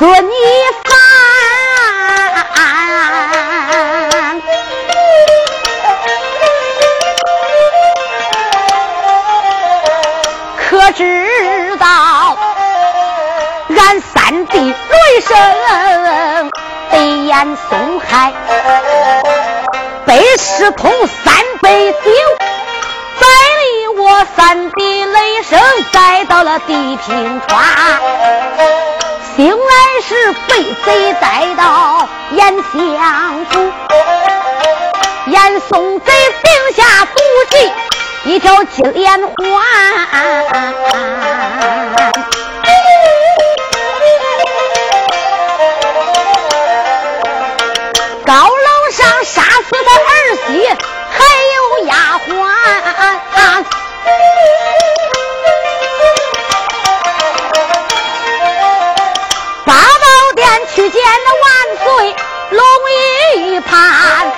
遵你法。可知道俺三弟雷声被严嵩害，被师通三杯酒，再离我三弟雷声栽到了地平川。醒来是被贼带到严相府，严嵩贼定下毒计，一条金莲花。去见那万岁龙玉盘，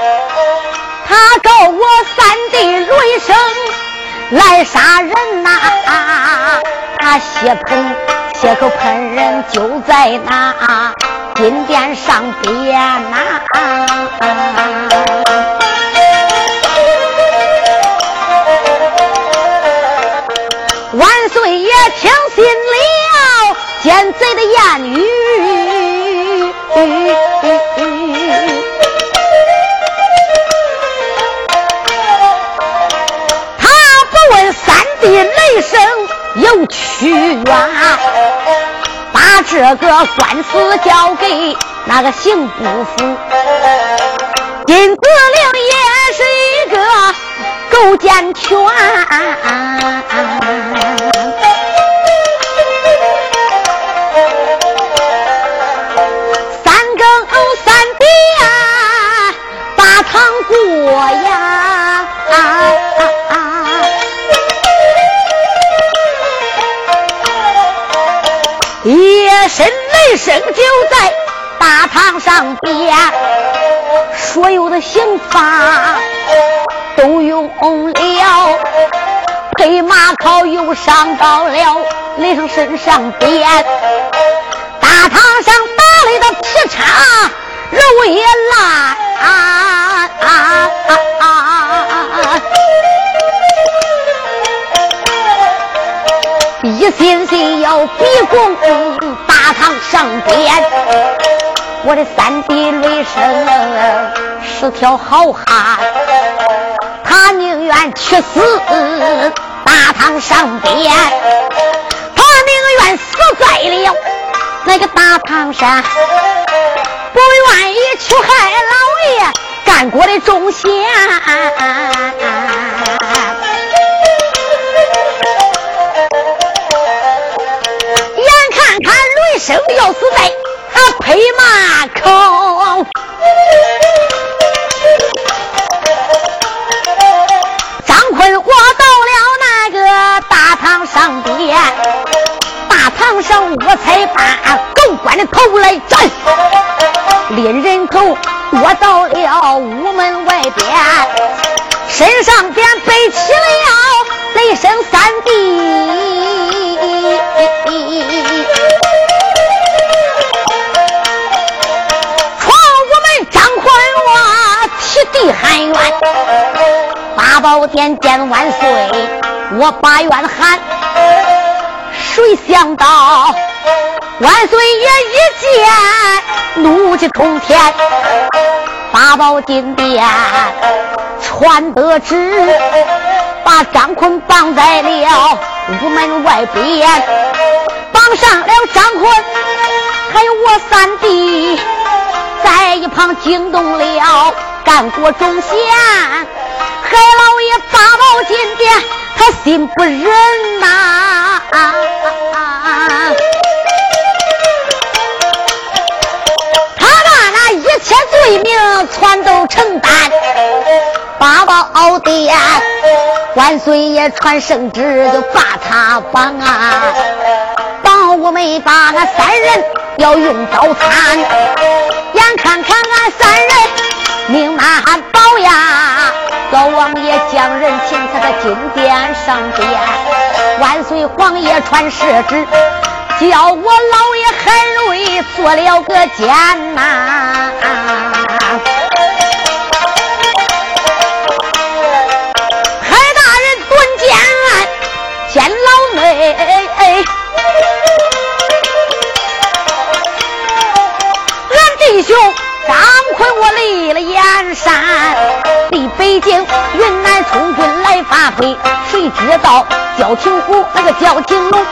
他告我三弟雷声来杀人呐、他血盆血口喷人就在那金殿上边呐、万岁爷听信了奸贼的言语，的雷声有屈冤，把这个官司交给那个刑部府。金子令也是一个狗奸犬。三更三点把堂过呀，夜深雷声就在大堂上边，所有的刑罚都用了，黑马考又上到了雷声身上边。大堂上打雷的劈叉肉也烂，一心心要逼宫大堂上边。我的三弟雷声是条好汉，他宁愿去死大堂上边，他宁愿死在了。那个大唐山，不愿意去害老爷干过的忠贤。生要死在他拍马口，张坤我到了那个大堂上边。大堂上我才把狗官的头来斩，拎人头我到了屋门外边，身上边背起了雷声三弟，地喊冤，八宝殿见万岁，我把冤喊。谁想到万岁爷一见怒气冲天，八宝金殿传得旨，把张坤绑在了屋门外边，绑上了张坤，还有我三弟在一旁惊动了干过忠贤，海老爷发宝金殿。他心不忍呐、他把那一切罪名全都承担。八宝殿万岁爷传圣旨，就把他绑啊！绑我们把俺三人要用刀砍，眼看看俺三人命难保呀！高王爷将人请他的金殿上边，万岁皇爷传圣旨，叫我老爷海瑞做了个奸呐。海大人蹲监，监老妹，俺弟兄张坤我立了山，离北京云南充军来发配，谁知道焦廷虎那个焦廷龙。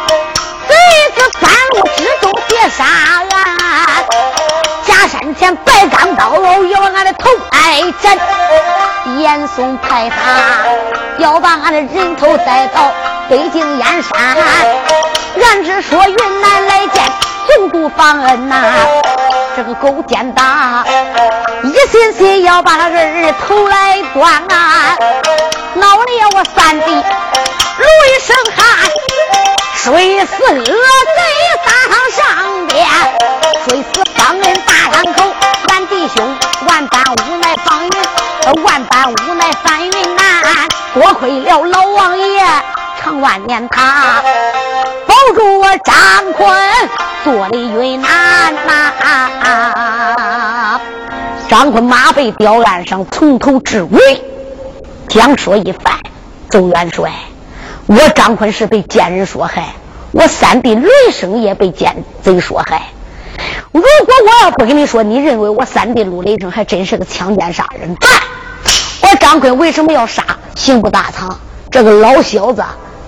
半路之中别杀俺，假山前白钢刀要俺的头挨斩。严嵩派他要把俺的人头带到北京燕山，俺只说云南来见总督方恩呐。这个狗奸党一心心要把他儿头来断啊！恼得我三弟一声喊。谁死恶贼当上边？谁死方恩大堂口？俺弟兄万般无奈方云，万般无奈翻云。多亏了老王爷长万年他保住我张坤，坐的云南呐。张坤马背吊岸上，从头至尾讲说一番。周元帅。我张坤是被奸人所害，我三弟雷声也被奸贼所害。如果我要不跟你说，你认为我三弟陆雷声还真是个强奸杀人？犯我张坤为什么要杀？刑部大堂，这个老小子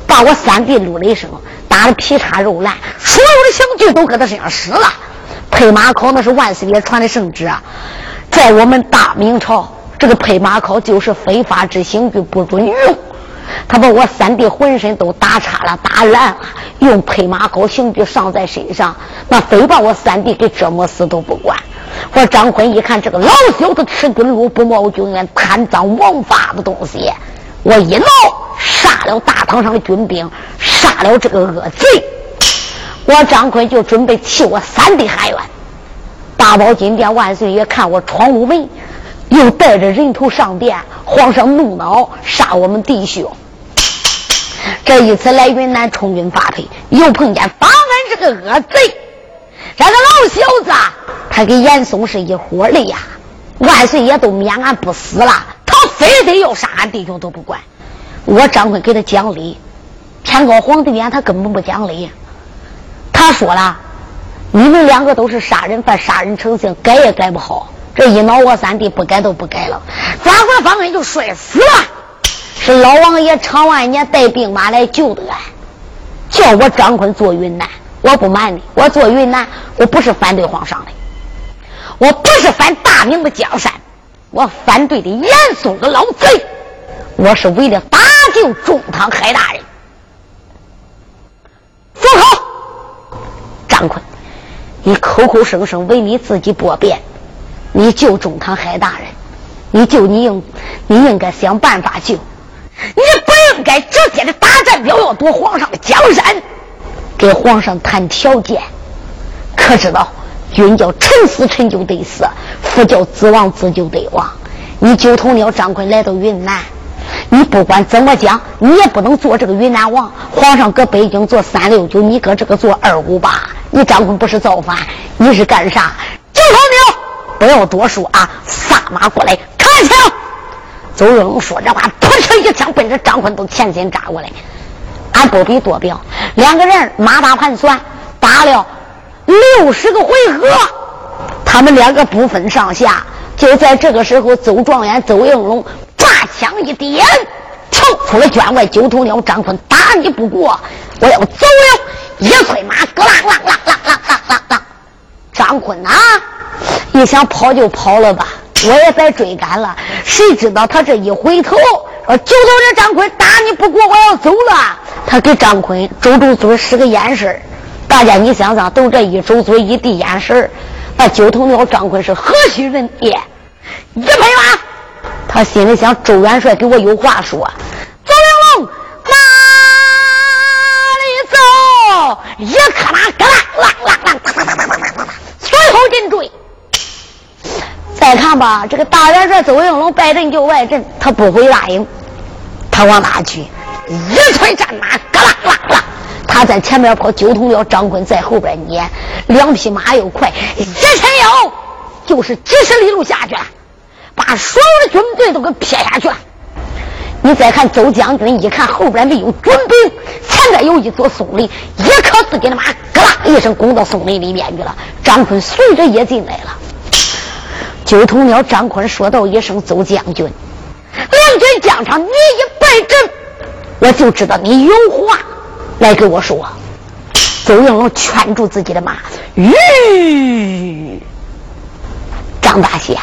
把我三弟陆雷声打得皮叉肉烂，所有的刑具都搁他身上使了。拍马考那是万岁爷传的圣旨啊，在我们大明朝，这个拍马考就是非法执行具，不准用。他把我三弟浑身都打岔了、打烂了，用配马膏刑具上在身上，那非把我三弟给折磨死都不管。我张坤一看这个老小子吃军禄不冒军恩、贪赃枉法的东西，我一闹杀了大堂上的军兵，杀了这个恶贼。我张坤就准备替我三弟喊冤。大宝金殿万岁爷看我闯无门，又带着人头上殿，皇上怒恼，杀我们弟兄。这一次来云南充军发配，又碰见方恩这个恶贼，这个老小子，他跟严嵩是一伙的呀。万岁爷都免俺不死了，他非得要杀俺弟兄都不管。我张坤给他讲理，天高皇帝远，他根本不讲理。他说了，你们两个都是杀人犯，杀人成性，改也改不好。这一恼，我三弟不改都不改了，转过方恩就摔死了。是老王爷长万年带兵马来救的俺，叫我张坤做云南。我不瞒你，我做云南，我不是反对皇上的，我不是反大明的江山，我反对的严嵩的老贼，我是为了搭救中堂海大人。住口！张坤，你口口声声为你自己驳辩，你救中堂海大人，你救你应，你应该想办法救。你不应该直接的大战表要夺皇上的江山，给皇上谈条件。可知道，君叫臣死臣就得死，父叫子亡子就得亡。你九头鸟张坤来到云南，你不管怎么讲，你也不能做这个云南王。皇上搁北京做三六九，你搁这个做二五八。你张坤不是造反，你是干啥？九头鸟，不要多说啊！撒马过来，开枪！周云龙说这话，扑哧一枪奔着张坤都前心扎过来。俺不比多表，两个人马打盘算，打了六十个回合，他们两个不分上下。就在这个时候，周状元周应龙把枪一点，跳出了圈外。九头鸟张坤打你不过，我要走了。一催马，咯啷啷啷啷啷啷啷啷。张坤呐，你想跑就跑了吧。我也在追赶了。谁知道他这一回头，说九头鸟张坤，打你不过，我要走了。他给张坤周周嘴使个眼神大家你想想，都这一周嘴一递眼神那九头鸟张坤是何许人也？一拍马，他心里想：周元帅给我有话说。左云龙哪里走？一咔啦咔啦啦啦啦啦啦啦啦啦啦，随后紧追。再看吧，这个大元帅周应龙败阵就外阵，他不回大营，他往哪去？一催战马，咯啦啦啦，他在前面跑，九通辽张坤在后边撵，两匹马又快，一伸腰就是几十里路下去了，把所有的军队都给撇下去了。你再看周将军，一看后边没有军兵，前边有一座松林，一靠自己的马，咯啦一声攻到松林里面去了。张坤随着也进来了。九头鸟张坤说道一声：“周将军，两军疆场，你一败阵，我就知道你有话来给我说。”周应龙劝住自己的马：“吁，张大侠，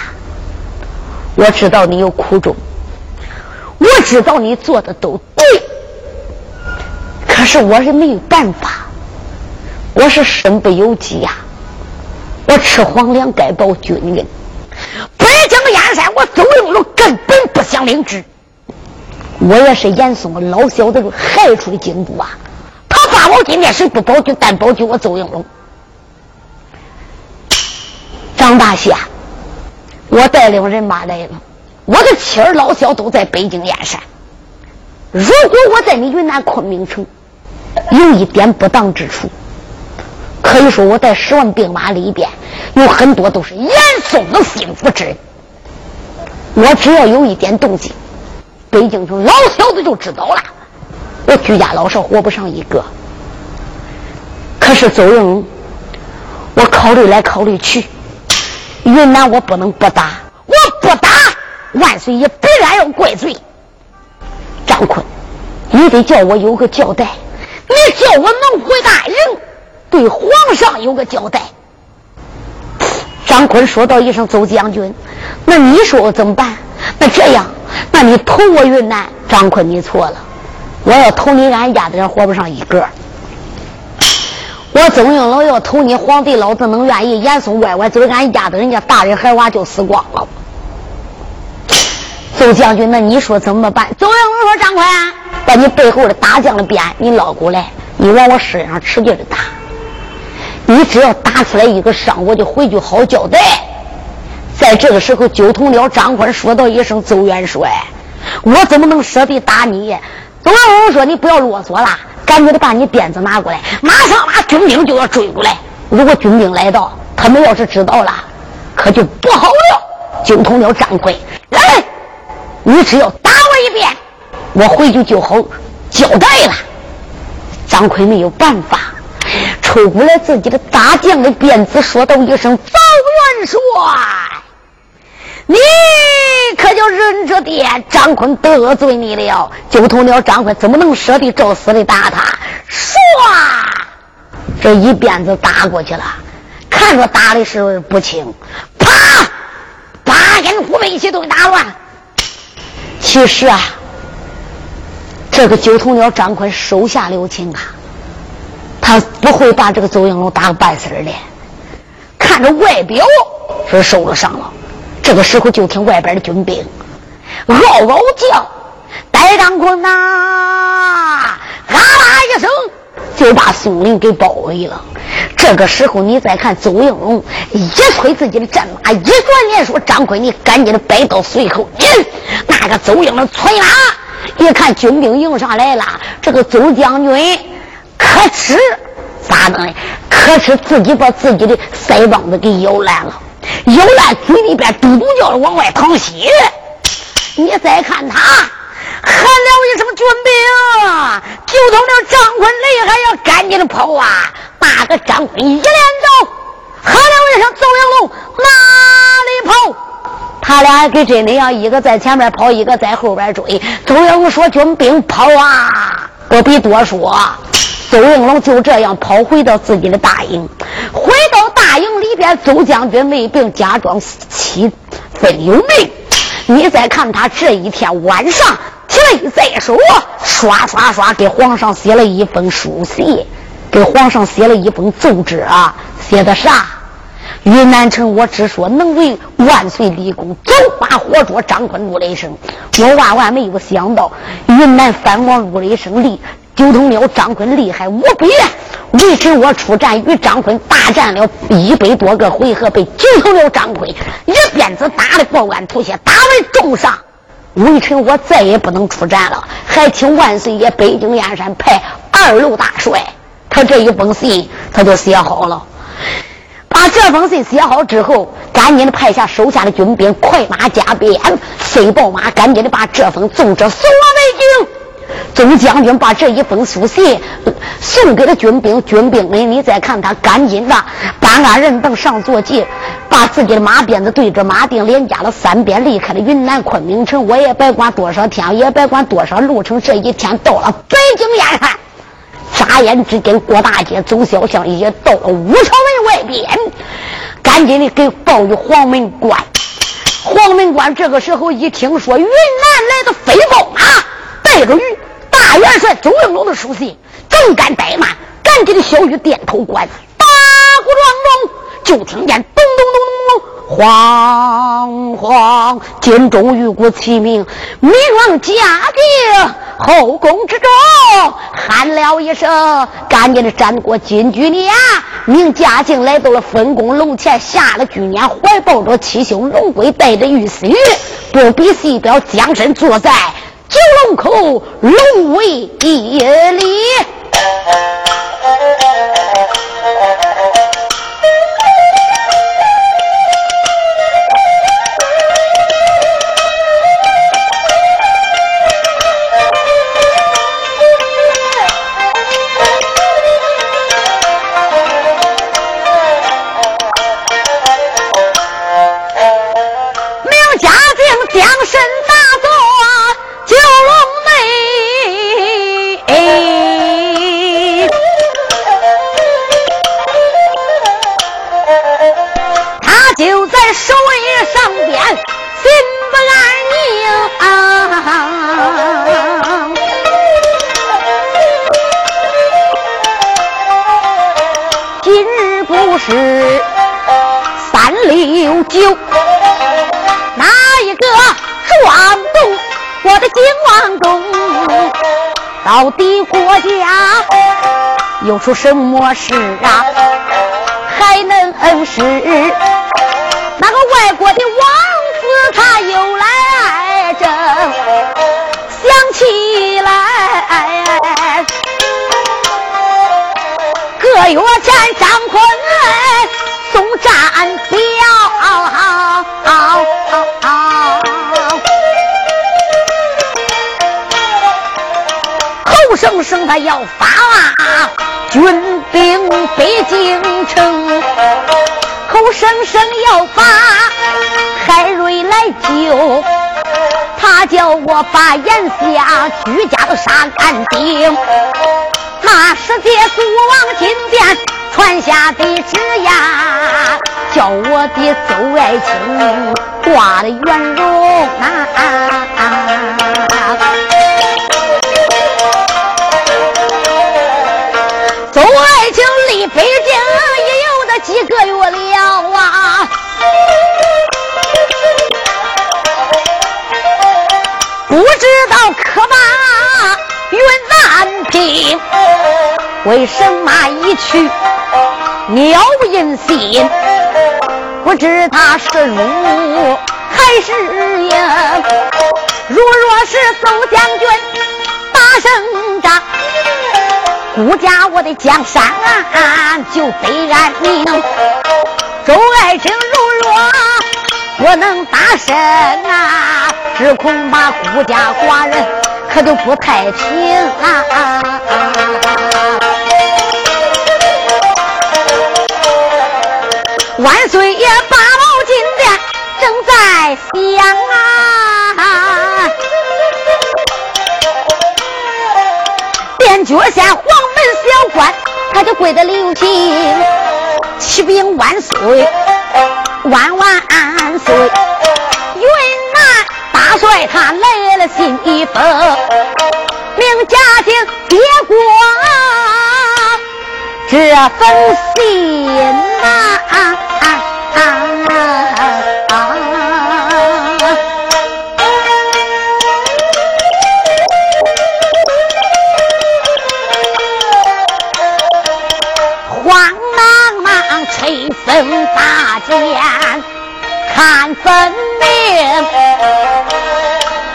我知道你有苦衷。”我知道你做的都对，可是我是没有办法，我是身不由己呀。我吃皇粮该报军人，北京燕山，我周应龙根本不想领旨。我也是严嵩老小子害出的京都啊！他发我今天谁不保举，但保举我周应龙。张大侠，我带领人马来了。我的妻儿老小都在北京燕山。如果我在你云南昆明城有一点不当之处，可以说我在十万兵马里边有很多都是严嵩的心腹之人。我只要有一点动静，北京城老小子就知道了，我居家老少活不上一个。可是邹应，我考虑来考虑去，云南我不能不打，我不打。万岁爷必然要怪罪，张坤，你得叫我有个交代，你叫我能回大营，对皇上有个交代。张坤说道一声：“邹将军，那你说我怎么办？那这样，那你投我云南。”张坤，你错了，我要投你，俺家的人活不上一个。我邹应龙要投你，皇帝老子能愿意？严嵩歪歪走，俺家的人家大人孩娃就死光了。邹将军，那你说怎么办？邹应龙说：“张坤，把你背后的大将的鞭你捞过来，你往我身上使劲的打。你只要打出来一个伤，我就回去好交代。”在这个时候，九同了张坤说道一声：“邹元帅，我怎么能舍得打你？”邹应龙说：“你不要啰嗦了，赶紧的把你鞭子拿过来，马上把军兵就要追过来。如果军兵来到，他们要是知道了，可就不好了。”九同了张坤，来。你只要打我一遍，我回去就好交代了。张奎没有办法，抽过来自己的大将的鞭子，说道一声：“赵元帅，你可就忍着点。”张坤得罪你了，九头鸟张坤怎么能舍得照死的打他？唰，这一鞭子打过去了，看着打的是不轻，啪，八根虎背一起都给打乱。其实啊，这个九头鸟张坤手下留情啊，他不会把这个邹应龙打个半死的。看着外表是受了伤了，这个时候就听外边的军兵嗷嗷叫，戴张坤呐，啊啦一声就把宋林给包围了。这个时候，你再看邹应龙一催自己的战马，一转脸说：“张奎，你赶紧的摆到随后。”你那个邹应龙催马，一看军兵迎上来了，这个邹将军可耻，咋的呢？可耻自己把自己的腮帮子给咬烂了，咬烂嘴里边嘟嘟叫的往外淌血。你再看他喊了一声：“军兵！”就从这张坤厉害，要赶紧的跑啊！那个张坤一连走，喊了一声：“邹应龙，哪里跑？”他俩跟真的样，一个在前面跑，一个在后边追。邹应龙说：“军兵跑啊！”不必多说，邹应龙就这样跑回到自己的大营。回到大营里边，邹将军没病，假装七分有病。你再看他这一天晚上提了在手，刷刷刷给皇上写了一封书信。给皇上写了一封奏折啊，写的啥？云南城，我只说能为万岁立功，走马火捉张坤入雷声。我万万没有想到，云南藩王入雷声立，九头鸟张坤厉害无比。为臣我出战与张坤大战了一百多个回合，被九头鸟张坤一鞭子打的破罐吐血，打为重伤。微臣我再也不能出战了，还请万岁爷北京燕山派二路大帅。他这一封信他就写好了。把这封信写好之后，赶紧的派下手下的军兵，快马加鞭，飞豹马，赶紧的把这封奏折送了北京。总将军把这一封书信送给了军兵，军兵们，你再看他，赶紧的把俺人凳上坐骑，把自己的马鞭子对着马钉，连加了三鞭，离开了云南昆明城。我也别管多少天，也别管多少路程，这一天到了北京燕山。眨眼之间，过大街，走小巷，也到了武朝门外边。赶紧的给报与黄门关。黄门关这个时候一听说云南来的飞豹马，带着玉。大元帅周应龙的书信，正敢怠慢，赶紧的小玉点头关，打鼓撞钟，就听见咚咚咚咚咚，慌慌，金钟玉鼓齐鸣，明王驾定后宫之中，喊了一声，赶紧的斩过金菊娘，命嘉靖来到了分宫楼前，下了军辇，怀抱着七星龙龟，带着玉丝玉，不比西表，将身坐在。九龙口龙威里。出什么事啊？还能是那个外国的王子他又来争？想起来，个月前张坤送战表。生生他要发军兵北京城，口声声要把海瑞来救，他叫我把眼下居家都杀干净。那世界祖王金殿传下的旨呀，叫我的邹爱卿挂的圆容啊。几个月了啊，不知道可把云南平，为什么一去鸟音信？不知他是辱还是赢？如若是宋将军打胜仗。顾家我的江山啊就得安宁，周爱卿如若不能打胜啊，只恐怕孤家寡人可就不太平啊！万岁爷八宝金殿正在响啊，便脚下黄。小官他就跪在刘平，启禀万岁，万万安岁！云南大帅他来了信一封，命嘉靖接过这封信呐。啊睁大眼看分明，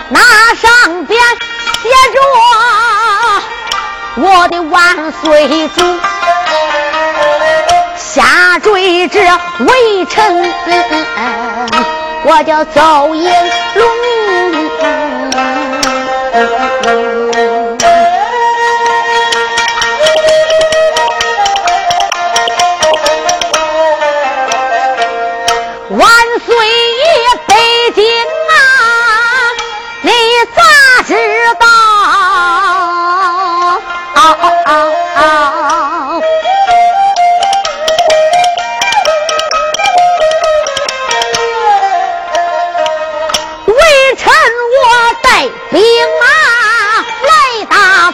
那上边写着我的万岁主，下坠至微臣，我叫赵彦龙。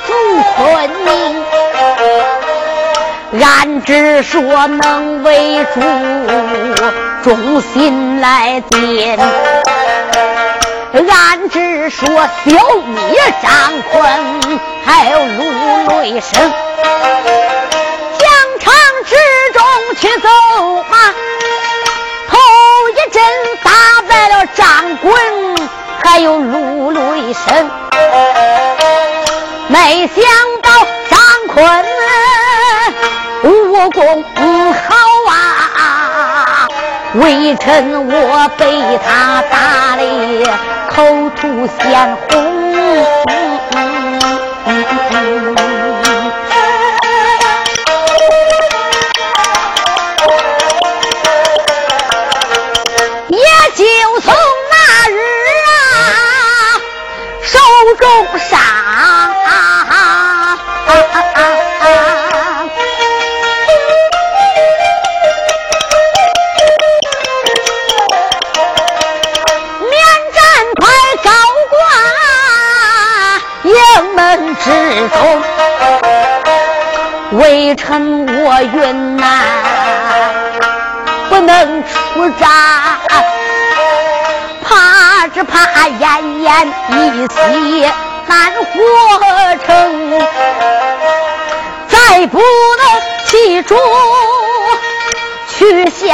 来打扶昆明，俺只说能为主。忠心来点，俺只说小米张坤，还有陆雷生，疆场之中去走马，头一阵打败了张坤，还有陆雷生，没想到张坤武功好啊！微臣我被他打的口吐鲜红，也就从那日啊，手中杀。之中，微臣我云南不能出战，怕只怕奄奄一息难活成，再不能记住去效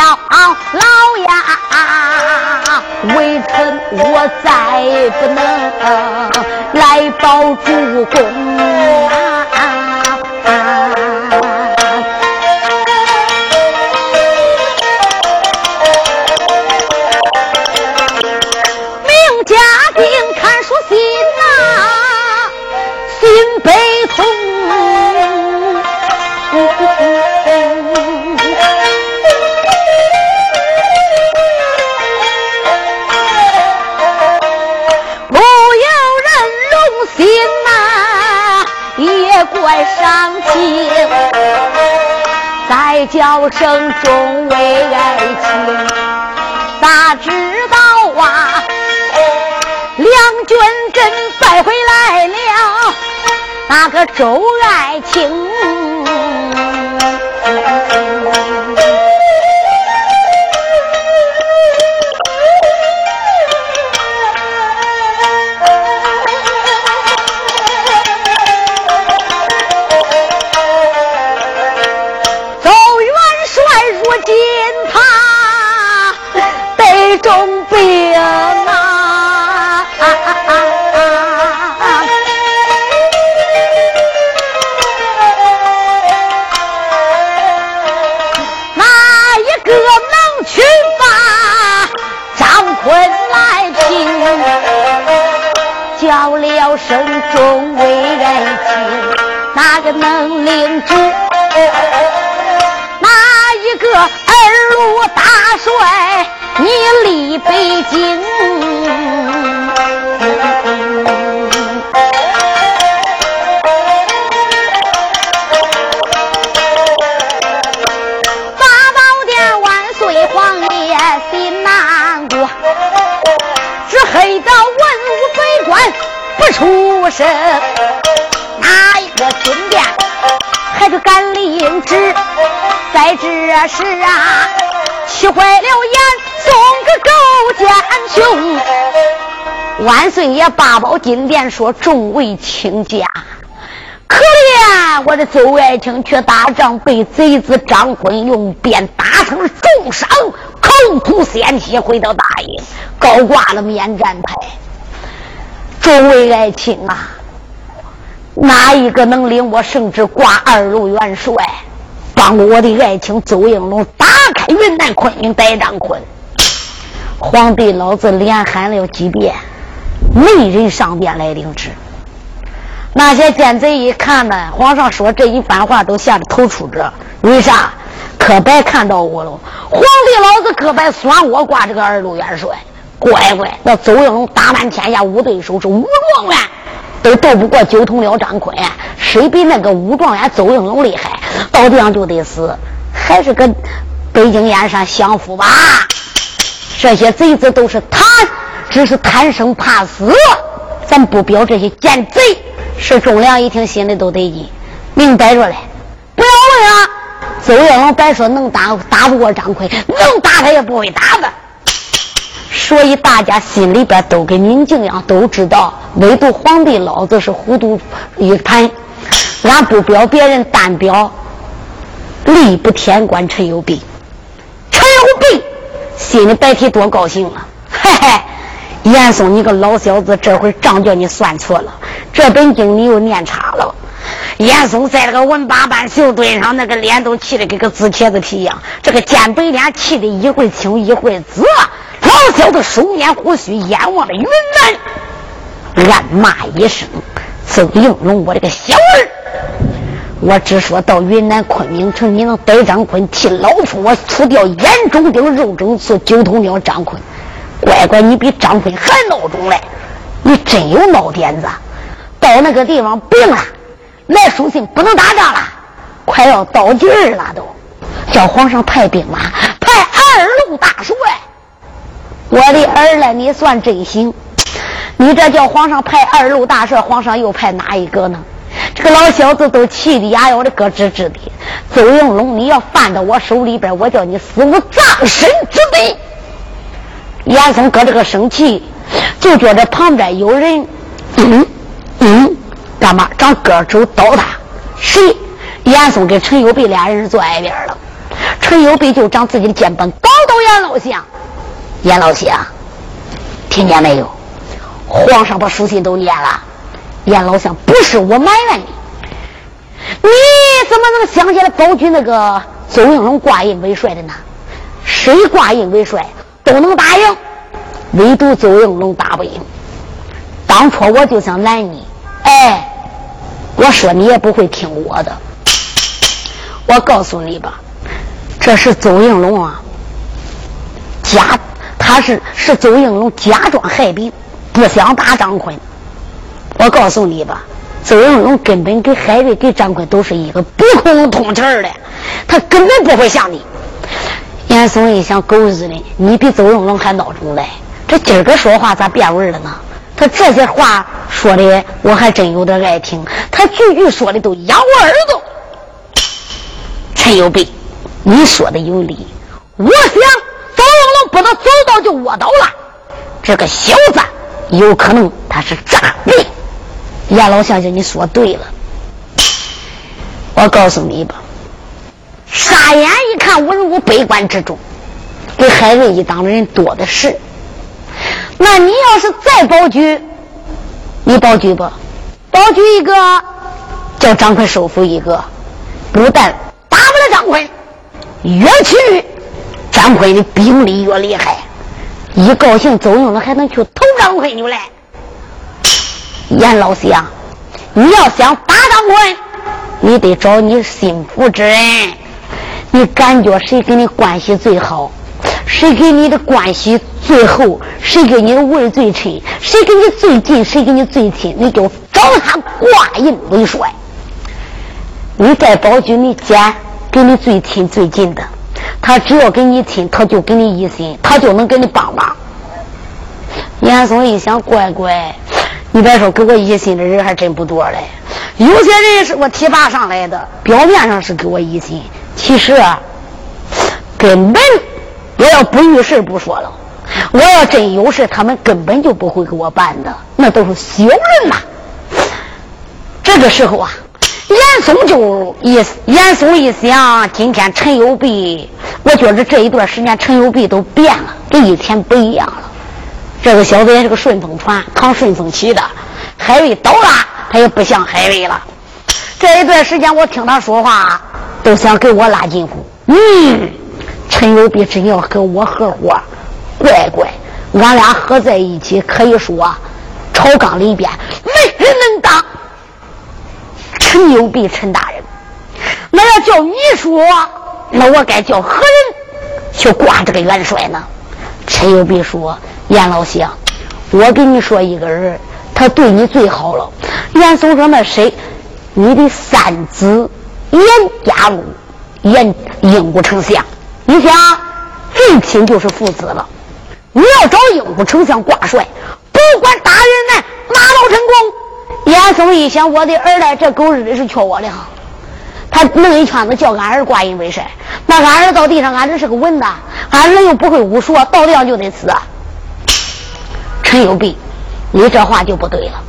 劳呀，微臣我再不能。来报主公啊！在伤心，再叫声众位爱卿，咋知道啊？两军阵败回来了，那个周爱卿。领旨？哪一个二路大帅？你离北京，八宝殿万岁皇爷心难过，只黑到文武百官不出声，哪一个金殿还是敢领旨？在这时啊，气坏了眼。送个狗奸雄！万岁爷八宝金殿说：“众位卿家，可怜我的邹爱卿去打仗，被贼子张坤用鞭打成了重伤，口吐鲜血，回到大营，高挂了免战牌。众位爱卿啊，哪一个能领我圣旨挂二路元帅？帮我的爱卿邹应龙打开云南昆明逮张坤。皇帝老子连喊了几遍，没人上殿来领旨。那些奸贼一看呢，皇上说这一番话都吓得头出着。为啥？可白看到我了。皇帝老子可白算我挂这个二路元帅。乖乖，那邹应龙打满天下无对手，是武状元都斗不过九通辽张坤。谁比那个武状元邹应龙厉害？到地上就得死，还是跟北京燕山相符吧。这些贼子都是贪，只是贪生怕死。咱不表这些奸贼。是忠良一听心里都得劲，明摆着嘞，不要问啊！邹应龙白说能打打不过张奎，能打他也不会打的。所以大家心里边都跟明镜一样，都知道，唯独皇帝老子是糊涂一盘。俺不表别人，单表吏部天官陈有弼。陈有弼心里白提多高兴了！嘿嘿。严嵩，你个老小子，这回账叫你算错了，这本经你又念差了。严嵩在那个文八班秀墩上，那个脸都气得跟个紫茄子皮一样，这个尖白脸气得一会青一会紫。老小子收敛胡须，眼望着云南，暗骂一声：“邹应龙，我这个小儿！我只说到云南昆明城，你能逮张坤，替老夫我除掉眼中钉、肉中刺、九头鸟张坤。”乖乖，你比张坤还孬种嘞！你真有孬点子。到那个地方病了，来书信不能打仗了，快要到劲儿了都，叫皇上派兵马，派二路大帅。我的儿嘞，你算真行！你这叫皇上派二路大帅，皇上又派哪一个呢？这个老小子都气得牙咬的咯吱吱的。邹应龙，你要犯到我手里边，我叫你死无葬身之地。严嵩搁这个生气，就觉得旁边有人，嗯嗯，干嘛？长个手刀他？谁？严嵩跟陈友备俩人坐挨边了。陈友备就长自己的肩膀，搞到严老相。严老相，听见没有？皇上把书信都念了。严老相，不是我埋怨你，你怎么能想起来保举那个邹应龙挂印为帅的呢？谁挂印为帅？都能打赢，唯独邹应龙打不赢。当初我就想拦你，哎，我说你也不会听我的。我告诉你吧，这是邹应龙啊，假他是是邹应龙假装害病，不想打张坤。我告诉你吧，邹应龙根本跟海瑞、跟张坤都是一个不空通气的，他根本不会像你。严嵩一想，狗日的，你比邹应龙还孬种嘞！这今儿个说话咋变味了呢？他这些话说的，我还真有点爱听。他句句说的都咬我耳朵。陈有备，你说的有理。我想邹应龙不能走到就卧倒了。这个小子有可能他是诈病。严老先生你说对了。我告诉你吧。傻眼一看，文武百官之中，给海瑞一党的人多的是。那你要是再保举，你保举不？保举一个，叫张坤收服一个，不但打不了张坤，越去张坤的兵力越厉害。一高兴，邹应龙还能去投张坤去嘞。严老相，你要想打张坤，你得找你心腹之人。你感觉谁跟你关系最好？谁跟你的关系最厚？谁跟你的味最亲？谁跟你最近？谁跟你最亲？你就找他挂印为帅。你说。你在保举，你捡跟你最亲最近的，他只要跟你亲，他就给你一心，他就能给你帮忙。严嵩一想，乖乖，你别说，给我一心的人还真不多嘞。有些人是我提拔上来的，表面上是给我一心。其实啊，根本我要不遇事不说了，我要真有事，他们根本就不会给我办的，那都是小人呐。这个时候啊，严嵩就一严嵩一想，今天陈友弼，我觉着这一段时间陈友弼都变了，跟以前不一样了。这个小子也是个顺风船，扛顺风旗的。海瑞倒了，他也不像海瑞了。这一段时间，我听他说话。都想给我拉近乎。嗯，陈友碧真要跟我合伙，乖乖，俺俩合在一起，可以说朝纲里边没人能挡。陈友碧，陈大人，那要叫你说，那我该叫何人去挂这个元帅呢？陈友碧说：“严老相，我跟你说一个人，他对你最好了。”严嵩说：“那谁？你的三子严家禄，严英武丞相。你想，最亲就是父子了。你要找英武丞相挂帅，不管大人呢，马到成功。”严嵩一想，我的儿子这狗日的是缺我的哈。他弄一圈子叫俺儿挂印为帅，那俺儿到地上，俺儿是个文的，俺儿又不会武术，到地上就得死。陈友弼，你这话就不对了。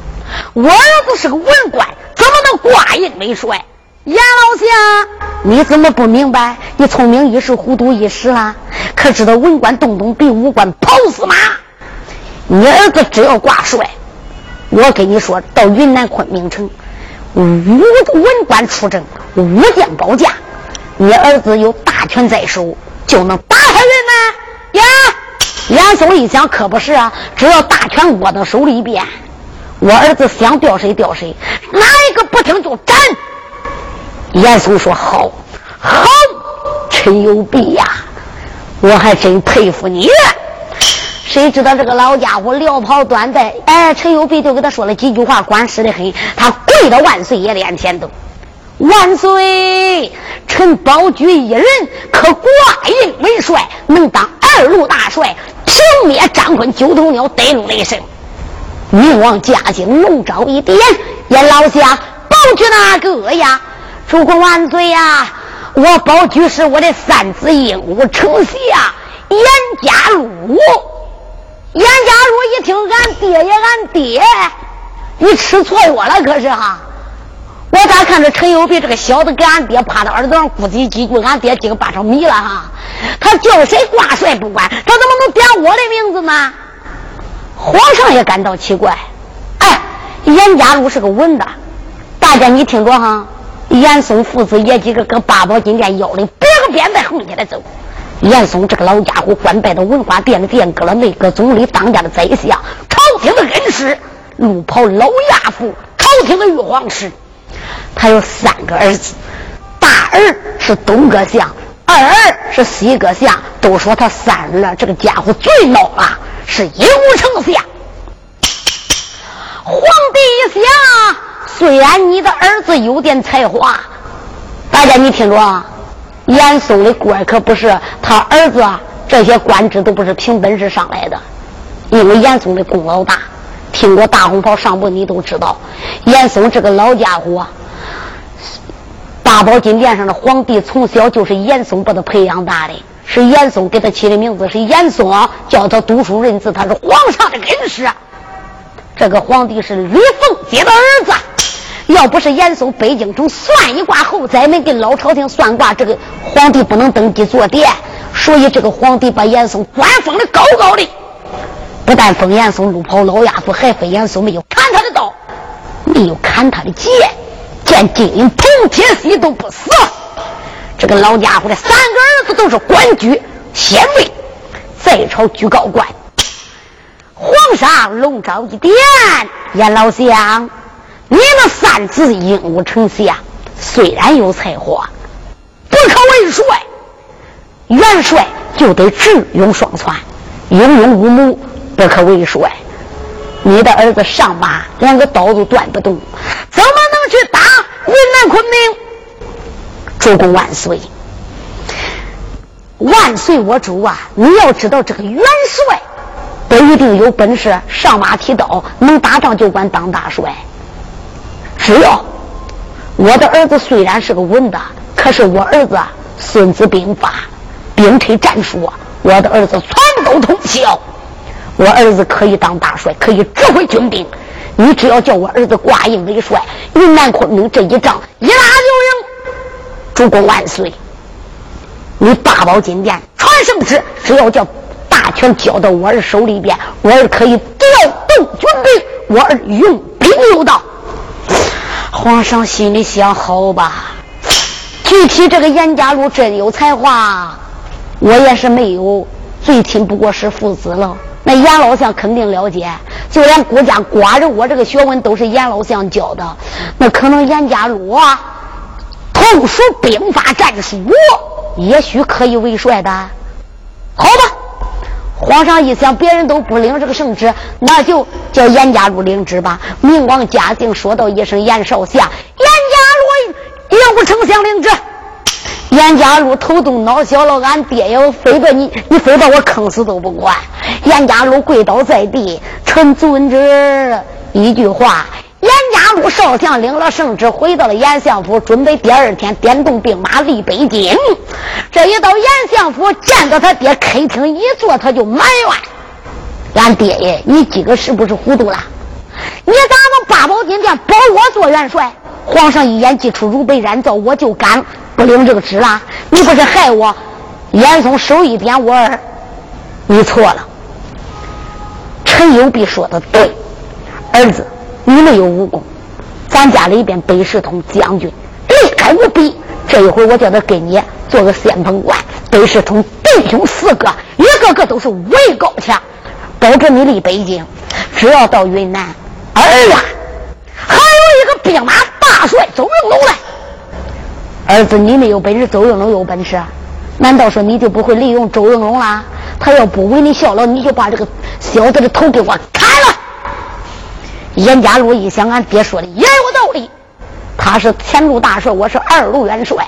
我儿子是个文官，怎么能挂印为帅？严老相，你怎么不明白？你聪明一时，糊涂一时啊！可知道文官动动比武官跑死马？你儿子只要挂帅，我跟你说到云南昆明城。武文官出征，武将保驾，你儿子有大权在手，就能打下云南呀！严嵩一想，可不是啊，只要大权握到手里边，我儿子想调谁调谁，哪一个不听就斩。严嵩说：“好，好，陈友弼呀，我还真佩服你。”谁知道这个老家伙撩袍断带，哎，陈友弼就给他说了几句话，管事的很。他跪到万岁爷脸前头，万岁，臣保举一人可挂印为帅，能当二路大帅，平灭张坤九头鸟，带怒雷神。明王驾幸，龙爪一点，严老相保举哪个呀？主公万岁呀！我保举是我的三子鹦鹉丞相严家禄。严家禄一听，俺爹呀俺爹，你吃错药了可是哈？我咋看着陈友碧这个小子给俺爹趴到耳朵上咕叽几句，俺爹几个巴掌迷了哈？他叫谁挂帅不管，他怎么能点我的名字呢？皇上也感到奇怪。哎，严家禄是个文的，大家你听着哈。严嵩父子爷几个搁八宝金殿要的，别个鞭子横起来走。严嵩这个老家伙，官拜到文化殿的殿阁了，内阁总理，当家的宰相，朝廷的恩师，路跑老亚父，朝廷的玉皇师。他有三个儿子，大儿是东阁相，二儿是西阁相。都说他三儿这个家伙最孬了，是鹦鹉丞相。皇帝一想，虽然你的儿子有点才华，大家你听着啊。严嵩的官可不是他儿子，这些官职都不是凭本事上来的，因为严嵩的功劳大。听过大红袍上部，你都知道，严嵩这个老家伙，八宝金殿上的皇帝从小就是严嵩把他培养大的，是严嵩给他起的名字，是严嵩教他读书认字，他是皇上的恩师。这个皇帝是吕凤姐的儿子。要不是严嵩北京城算一卦后宰门给老朝廷算卦，这个皇帝不能登基坐殿，所以这个皇帝把严嵩官封的高高的，不但封严嵩路跑老亚夫，还封严嵩没有砍他的刀，没有砍他的剑，见金银铜铁锡都不死。这个老家伙的三个儿子都是官居县尉，在朝居高官。皇上龙爪一点，严老相。你那三子鹦鹉丞相虽然有才华，不可为帅。元帅就得智勇双全，英勇无谋不可为帅。你的儿子上马连个刀都断不动，怎么能去打云南昆明？主公万岁！万岁我主啊！你要知道这个元帅不一定有本事，上马提刀能打仗就管当大帅。只要我的儿子虽然是个文的，可是我儿子《孙子兵法》、兵推战术，我的儿子全都通晓。我儿子可以当大帅，可以指挥军兵。你只要叫我儿子挂印为帅，云南昆明这一仗一打就赢。主公万岁！你八宝金殿传圣旨，只要叫大权交到我儿手里边，我儿可以调动军兵，我儿用兵有道。皇上心里想：好吧，具体这个严家禄真有才华，我也是没有，最亲不过是父子了。那严老相肯定了解，就连国家寡人，我这个学问都是严老相教的。那可能严家禄啊，通熟兵法战术，也许可以为帅的。好吧。皇上一想，别人都不领这个圣旨，那就叫严家禄领旨吧。明王嘉靖说道一声：“严少侠，严家禄应丞相领旨。”严家禄头都脑小了，俺爹要非把你，你非把我坑死都不管。严家禄跪倒在地，臣遵旨。一句话。严家禄少将领了圣旨，回到了严相府，准备第二天点动兵马立北京。这一到严相府，见到他爹，开厅一坐，他就埋怨：“俺爹爷，你今个是不是糊涂了？你咋能八宝金殿保我做元帅？皇上一眼记出如被染皂，我就敢不领这个旨了？你不是害我？”严嵩手一点我儿，你错了。陈友璧说的对，儿子。你没有武功，咱家里边北市通将军厉害无比。这一回我叫他给你做个先锋官。北市通弟兄四个，一个个都是武艺高强，保证你离北京。只要到云南，儿啊，还有一个兵马大帅周应龙来。儿子，你没有本事，周应龙有本事。难道说你就不会利用周应龙啦？他要不为你效劳，你就把这个小子的头给我砍了。严家禄一想，俺爹说的也有道理。他是前路大帅，我是二路元帅。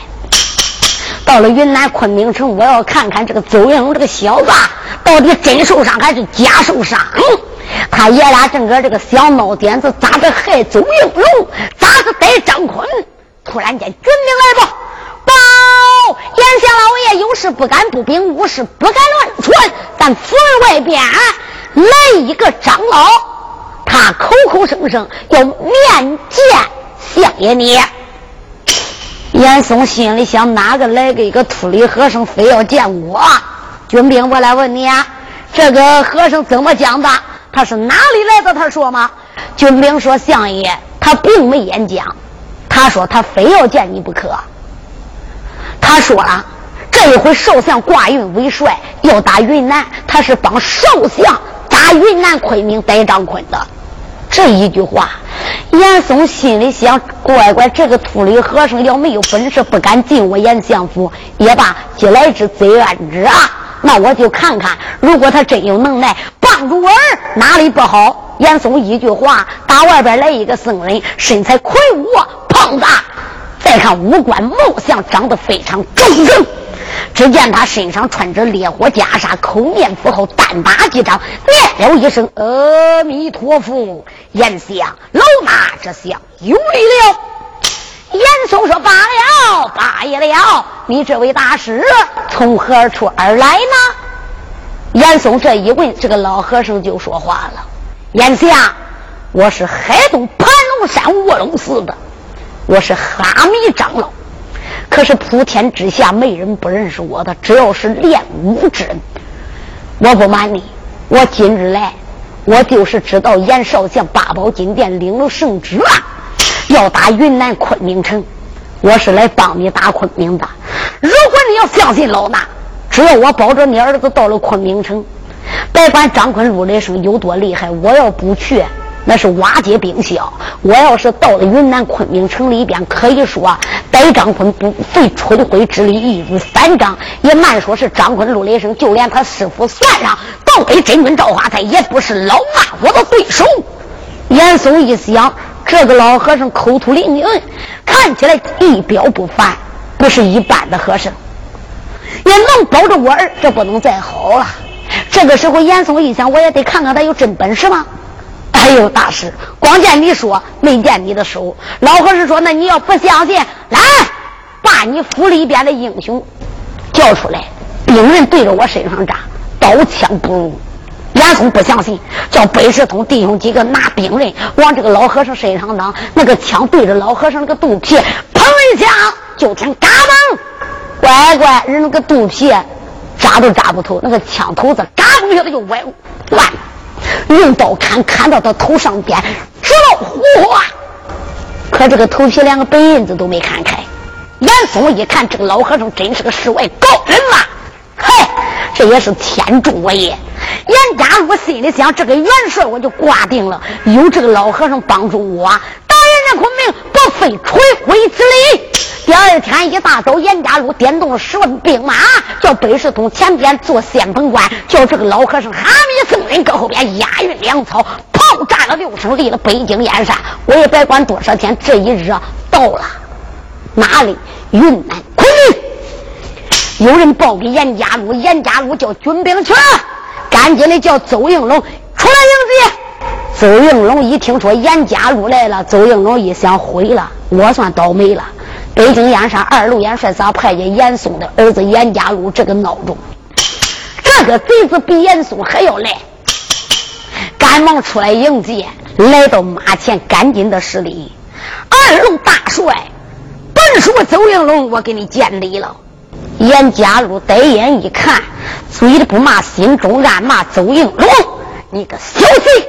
到了云南昆明城，我要看看这个邹应龙这个小子到底真受伤还是假受伤。他爷俩正搁这个想闹点子，咋着害邹应龙，咋着逮张坤。突然间，军兵来报，报严相老爷有事不敢不禀，无事不敢乱传。但府外边来一个长老。他口口声声要面见相爷你，严嵩心里想：哪个来个一个秃驴和尚，非要见我？军兵，我来问你啊，这个和尚怎么讲的？他是哪里来的？他说吗？军兵说：相爷，他并没演讲，他说他非要见你不可。他说了，这一回少相挂运为帅，要打云南，他是帮少相打云南昆明逮张坤的。这一句话，严嵩心里想：乖乖，这个秃驴和尚要没有本事，不敢进我严相府。也罢，既来之则安之啊！那我就看看，如果他真有能耐，帮助我儿，哪里不好？严嵩一句话，打外边来一个僧人，身材魁梧，胖大，再看五官貌相，长得非常忠正。只见他身上穿着烈火袈裟，口念符号，单打几掌，念了一声“阿弥陀佛”，言下老衲这下有礼了。严嵩说：“罢了，罢也了。你这位大师从何处而来呢？”严嵩这一问，这个老和尚就说话了：“眼下我是海东盘龙山卧龙寺的，我是哈密长老。”可是普天之下没人不认识我的，只要是练武之人，我不瞒你，我今日来，我就是知道严少将八宝金殿领了圣旨了，要打云南昆明城，我是来帮你打昆明的。如果你要相信老衲，只要我保着你儿子到了昆明城，别管张坤陆雷声有多厉害，我要不去。那是瓦解兵消。我要是到了云南昆明城里边，可以说逮张坤不费春灰之力一如反掌。也慢说是张坤、陆雷声，就连他师傅算上倒给真君赵华才，也不是老衲我的对手。严嵩一想，这个老和尚口吐灵云，看起来一表不凡，不是一般的和尚，也能保着我儿，这不能再好了。这个时候，严嵩一想，我也得看看他有真本事吗？哎呦，大师，光见你说，没见你的手。老和尚说：“那你要不相信，来，把你府里边的英雄叫出来，兵刃对着我身上扎，刀枪不入。”严嵩不相信，叫北市通弟兄几个拿兵刃往这个老和尚身上挡，那个枪对着老和尚那个肚皮，砰一枪，就听嘎嘣，乖乖，人那个肚皮扎都扎不透，那个枪头子嘎嘣一下子就歪烂了。用刀砍，砍到他头上边，直到火。可这个头皮连个白印子都没砍开。严嵩一看，这个老和尚真是个世外高人啊！嗨，这也是天助我也。严家禄心里想：这个元帅我就挂定了，有这个老和尚帮助我，打人家昆明不费吹灰之力。第二天一大早，严家禄点动了十万兵马，叫北市通前边做先锋官，叫这个老和尚哈密斯人搁后边押运粮草，炮炸了六声，离了北京燕山。我也别管多少天，这一日到了，哪里？云南昆明。有人报给严家禄，严家禄叫军兵去。赶紧的叫邹应龙出来迎接。邹应龙一听说严家禄来了，邹应龙一想毁了，我算倒霉了。北京燕山二路元帅咋派遣严嵩的儿子严家禄这个孬种？这个贼子比严嵩还要赖，赶忙出来迎接，来到马前，赶紧的施礼。二路大帅，本属邹应龙，我给你见礼了。严家禄呆眼一看。嘴里不骂，心中暗骂邹应龙，你个小贼！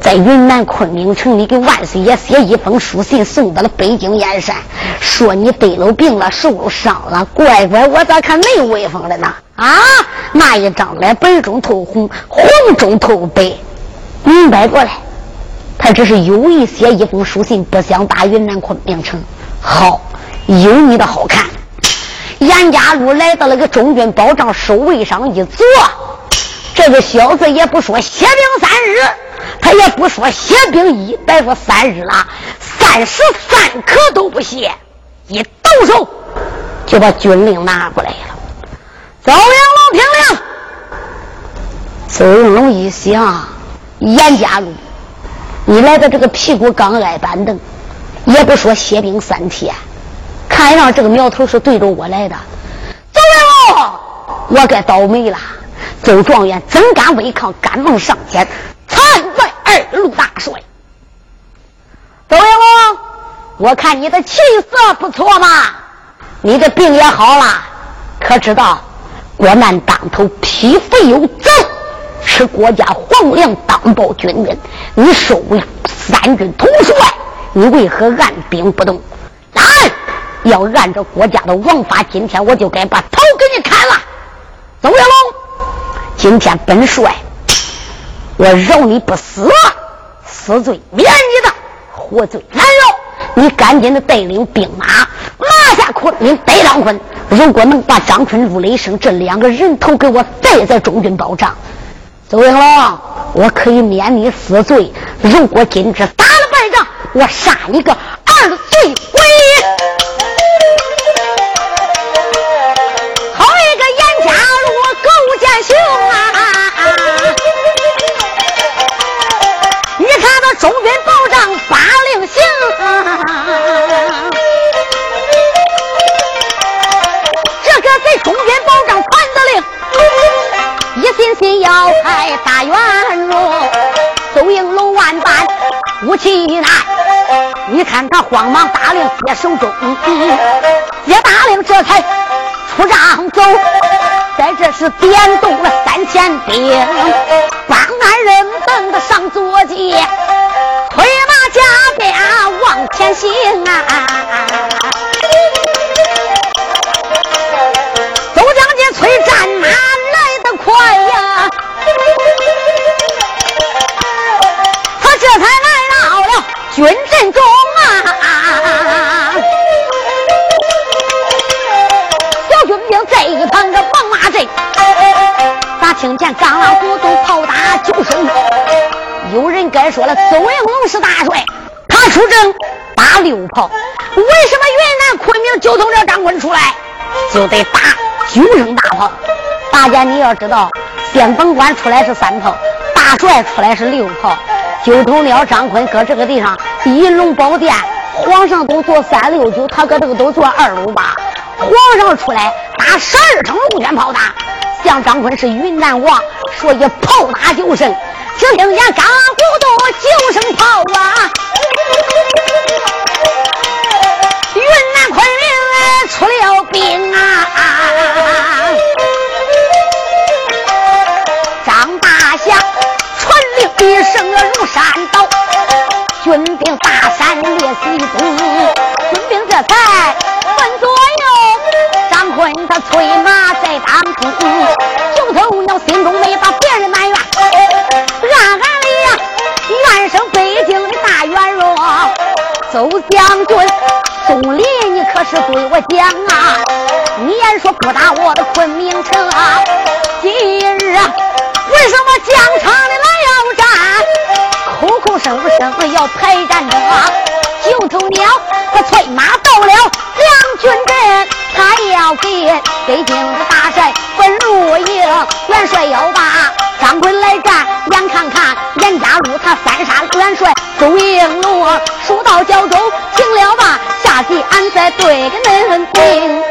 在云南昆明城，里给万岁爷写一封书信，送到了北京燕山，说你得了病了，受了伤了。乖乖，我咋看没威风了呢？啊，那一张脸白中透红，红中透白，明白过来？他只是有意写一封书信，不想打云南昆明城。好，有你的好看。严家禄来到了个中军保障守卫上一坐，这个小子也不说歇兵三日，他也不说歇兵一，别说三日了，三时三刻都不歇，一动手就把军令拿过来了。邹应龙听令。周应龙一想，严家路，你来到这个屁股刚挨板凳，也不说歇兵三天。看样这个苗头是对着我来的，走了，我该倒霉了。周状元怎敢违抗？赶忙上前参拜二路大帅。邹元龙，我看你的气色不错嘛，你的病也好了，可知道国难当头，匹夫有责，是国家皇粮当报军人，你收为三军统帅，你为何按兵不动？来！要按照国家的王法，今天我就该把头给你砍了。邹元龙，今天本帅我饶你不死，死罪免你的，活罪难饶。你赶紧的带领兵马拿下昆明，逮张坤。如果能把张坤、陆雷声这两个人头给我带在中军保障，周云龙，我可以免你死罪。如果今日打了败仗，我杀你个二罪鬼！心心要害大元戎，邹应龙万般无其难。你看他慌忙打令接手中，接大令这才出帐走。在这时点动了三千兵，帮俺人等的上坐骑，推马加鞭往前行啊！阵中啊！小军兵在一旁个。咋听见刚啷鼓咚炮打九声？有人该说了，邹应龙是大帅，他出征打六炮。为什么云南昆明就从这张坤出来就得打九声大炮？大家你要知道，先锋官出来是三炮，大帅出来是六炮。九头鸟张坤搁这个地上，银龙宝殿，皇上都坐三六九，他搁这个都坐二六八。皇上出来打十二声龙卷炮打，像张坤是云南王，所以炮打九声。只听见刚鼓动九声炮啊，云南昆明出了兵啊！张大侠传令一声如山倒，军兵大山列西东，军兵这才。左右，张坤他催马在当空，九头鸟心中没把别人埋怨，暗暗里呀怨声北京的大元荣，周将军，宋礼你可是对我讲啊？你言说不打我的昆明城啊？今日啊，为什么疆场里来要战？口口声声要排战争啊？九头鸟，他催马到了两军阵，他要给北京的大帅奔入营。元帅要把张坤来战，眼看看严家路他三杀元帅钟应龙，书到胶州停了吧，下集俺再对个恁。